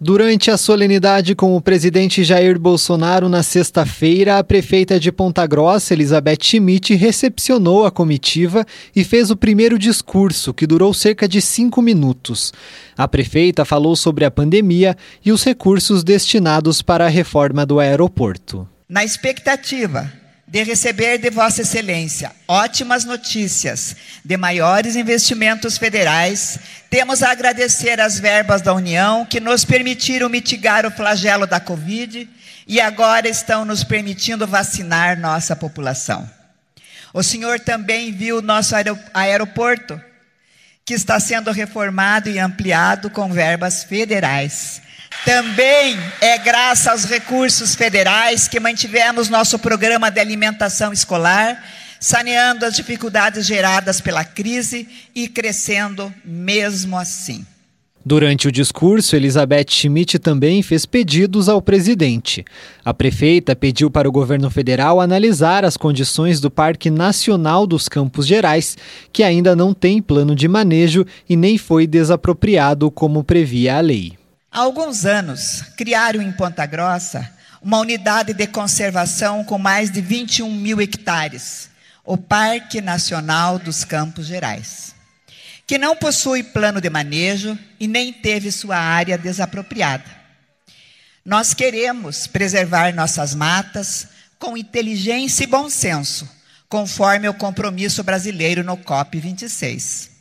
Durante a solenidade com o presidente Jair Bolsonaro na sexta-feira, a prefeita de Ponta Grossa, Elizabeth Schmidt, recepcionou a comitiva e fez o primeiro discurso, que durou cerca de cinco minutos. A prefeita falou sobre a pandemia e os recursos destinados para a reforma do aeroporto. Na expectativa de receber de Vossa Excelência ótimas notícias de maiores investimentos federais, temos a agradecer as verbas da União que nos permitiram mitigar o flagelo da Covid e agora estão nos permitindo vacinar nossa população. O senhor também viu nosso aeroporto, que está sendo reformado e ampliado com verbas federais. Também é graças aos recursos federais que mantivemos nosso programa de alimentação escolar, saneando as dificuldades geradas pela crise e crescendo mesmo assim. Durante o discurso, Elizabeth Schmidt também fez pedidos ao presidente. A prefeita pediu para o governo federal analisar as condições do Parque Nacional dos Campos Gerais, que ainda não tem plano de manejo e nem foi desapropriado como previa a lei. Há alguns anos, criaram em Ponta Grossa uma unidade de conservação com mais de 21 mil hectares, o Parque Nacional dos Campos Gerais, que não possui plano de manejo e nem teve sua área desapropriada. Nós queremos preservar nossas matas com inteligência e bom senso, conforme o compromisso brasileiro no COP 26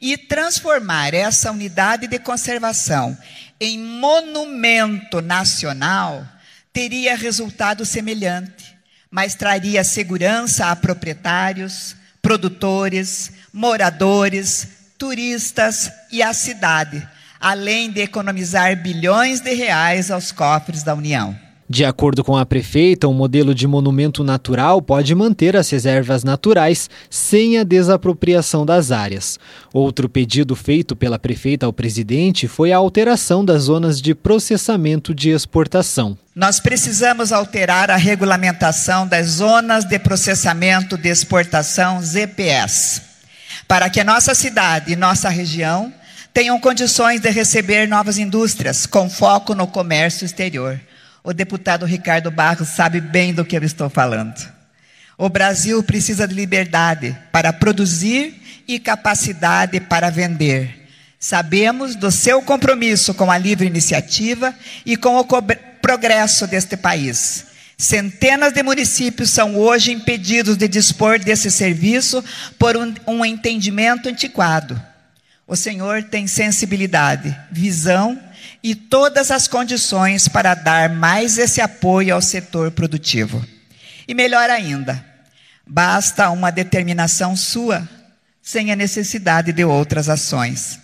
e transformar essa unidade de conservação em monumento nacional teria resultado semelhante, mas traria segurança a proprietários, produtores, moradores, turistas e à cidade, além de economizar bilhões de reais aos cofres da União. De acordo com a prefeita, um modelo de monumento natural pode manter as reservas naturais sem a desapropriação das áreas. Outro pedido feito pela prefeita ao presidente foi a alteração das zonas de processamento de exportação. Nós precisamos alterar a regulamentação das zonas de processamento de exportação ZPS, para que a nossa cidade e nossa região tenham condições de receber novas indústrias com foco no comércio exterior. O deputado Ricardo Barros sabe bem do que eu estou falando. O Brasil precisa de liberdade para produzir e capacidade para vender. Sabemos do seu compromisso com a livre iniciativa e com o progresso deste país. Centenas de municípios são hoje impedidos de dispor desse serviço por um, um entendimento antiquado. O Senhor tem sensibilidade, visão e todas as condições para dar mais esse apoio ao setor produtivo. E melhor ainda, basta uma determinação sua, sem a necessidade de outras ações.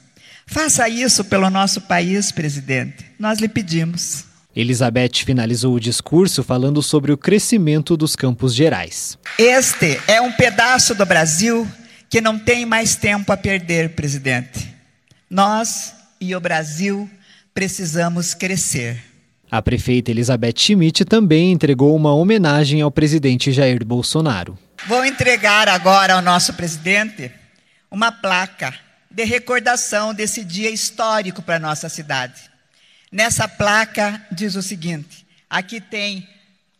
Faça isso pelo nosso país, presidente. Nós lhe pedimos. Elizabeth finalizou o discurso falando sobre o crescimento dos campos gerais. Este é um pedaço do Brasil que não tem mais tempo a perder, presidente. Nós e o Brasil precisamos crescer. A prefeita Elizabeth Schmidt também entregou uma homenagem ao presidente Jair Bolsonaro. Vou entregar agora ao nosso presidente uma placa de recordação desse dia histórico para a nossa cidade. Nessa placa diz o seguinte: aqui tem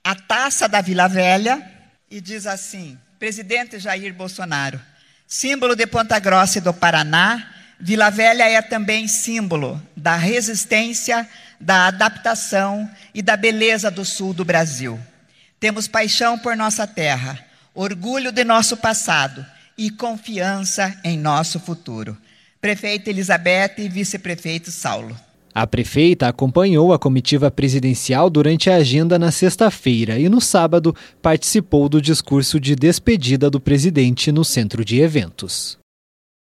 a taça da Vila Velha e diz assim: Presidente Jair Bolsonaro, símbolo de Ponta Grossa e do Paraná, Vila Velha é também símbolo da resistência, da adaptação e da beleza do sul do Brasil. Temos paixão por nossa terra, orgulho de nosso passado e confiança em nosso futuro. Prefeita Elizabeth e vice-prefeito Saulo. A prefeita acompanhou a comitiva presidencial durante a agenda na sexta-feira e no sábado participou do discurso de despedida do presidente no centro de eventos.